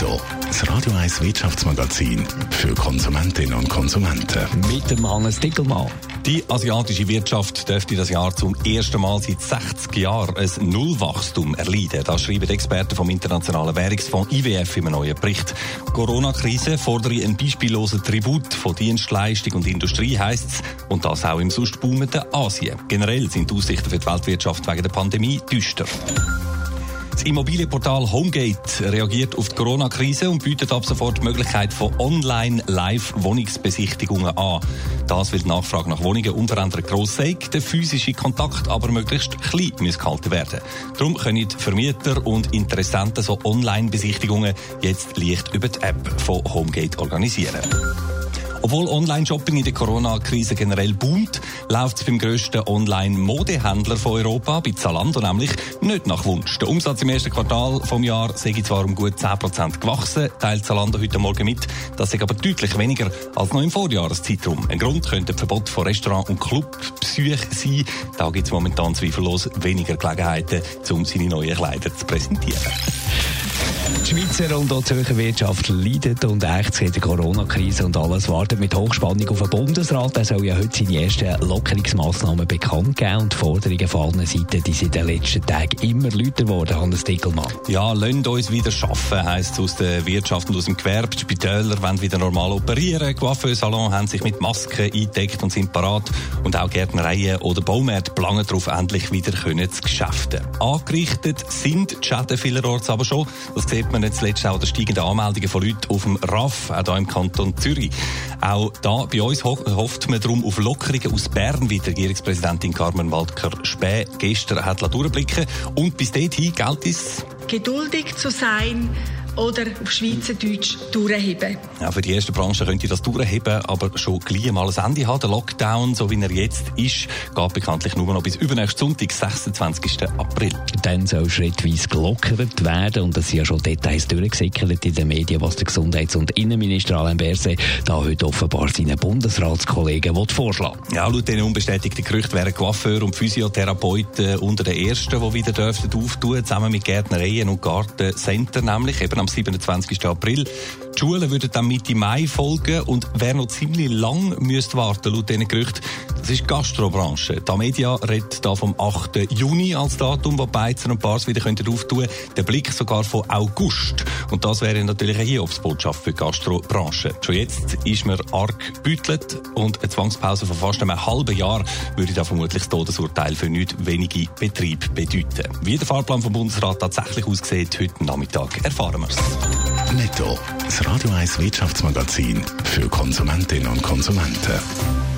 Netto, das Radio 1 Wirtschaftsmagazin für Konsumentinnen und Konsumenten. Mit dem Hannes Dickelmann. Die asiatische Wirtschaft dürfte das Jahr zum ersten Mal seit 60 Jahren ein Nullwachstum erleiden. Das schreiben Experten vom Internationalen Währungsfonds IWF in einem neuen Bericht. Corona-Krise fordere einen beispiellosen Tribut von Dienstleistung und Industrie, heisst es, und das auch im sonst boomenden Asien. Generell sind die Aussichten für die Weltwirtschaft wegen der Pandemie düster. Das Immobilienportal Homegate reagiert auf die Corona-Krise und bietet ab sofort die Möglichkeit von Online-Live-Wohnungsbesichtigungen an. Das, weil die Nachfrage nach Wohnungen unverändert gross sei, der physische Kontakt aber möglichst klein muss gehalten werden. Darum können Vermieter und Interessenten so Online-Besichtigungen jetzt leicht über die App von Homegate organisieren. Obwohl Online-Shopping in der Corona-Krise generell boomt, läuft es beim grössten Online-Modehändler von Europa, bei Zalando nämlich, nicht nach Wunsch. Der Umsatz im ersten Quartal vom Jahr sei zwar um gut 10% gewachsen, teilt Zalando heute Morgen mit, das sei aber deutlich weniger als noch im Vorjahreszeitraum. Ein Grund könnte das Verbot von Restaurant- und Clubbesuchen sein. Da gibt es momentan zweifellos weniger Gelegenheiten, um seine neuen Kleider zu präsentieren. Die Schweizer und auch die Zürcher Wirtschaft leiden und ächzen in der Corona-Krise und alles wartet mit Hochspannung auf den Bundesrat. Er soll ja heute seine ersten Lockerungsmaßnahmen bekannt geben und die Forderungen von allen Seiten die sind in den letzten Tagen immer lauter geworden, Hannes Dickelmann. Ja, lasst uns wieder arbeiten, heisst es aus der Wirtschaft und aus dem Gewerbe. Die Spitäler wollen wieder normal operieren. Coiffeursalons haben sich mit Masken eingedeckt und sind parat. Und auch Gärtnereien oder Baumärkte planen darauf, endlich wieder zu geschäften. Angerichtet sind die Schäden vielerorts aber schon. Das sieht man nicht zuletzt auch der steigenden Anmeldungen von Leuten auf dem RAF, auch hier im Kanton Zürich. Auch da bei uns ho hofft man darum auf Lockerungen aus Bern, wie die Regierungspräsidentin Carmen Walker-Späh gestern hat durchblicken Und bis dorthin gilt es... Geduldig zu sein, oder auf Schweizerdeutsch durchheben. Ja, für die erste Branche könnte das durchheben, aber schon gleich mal ein Ende haben. Der Lockdown, so wie er jetzt ist, geht bekanntlich nur noch bis übernächsten Sonntag, 26. April. Dann soll schrittweise gelockert werden und es sind ja schon Details durchgesickert in den Medien, was der Gesundheits- und Innenminister Alain Berset da heute offenbar seinen Bundesratskollegen vorschlagen Ja, laut diesen unbestätigten Gerüchten wären Coiffeur und Physiotherapeuten unter den Ersten, die wieder dürften auftun, zusammen mit Gärtnereien und Gartencenter nämlich, eben am 27. April. Die Schulen würden dann Mitte Mai folgen und wer noch ziemlich lang müsste warten, laut diesen Gerüchten, das ist die Gastrobranche. Die Media redet da vom 8. Juni als Datum, wo Beizer und Bars wieder könnten auftun Der Blick sogar von August. Und das wäre natürlich eine Hiobsbotschaft für die Gastrobranche. Schon jetzt ist man arg gebütelt und eine Zwangspause von fast einem halben Jahr würde da vermutlich das Todesurteil für nicht wenige Betriebe bedeuten. Wie der Fahrplan vom Bundesrat tatsächlich aussieht, heute Nachmittag erfahren wir es. Netto, das Radio 1 Wirtschaftsmagazin für Konsumentinnen und Konsumenten.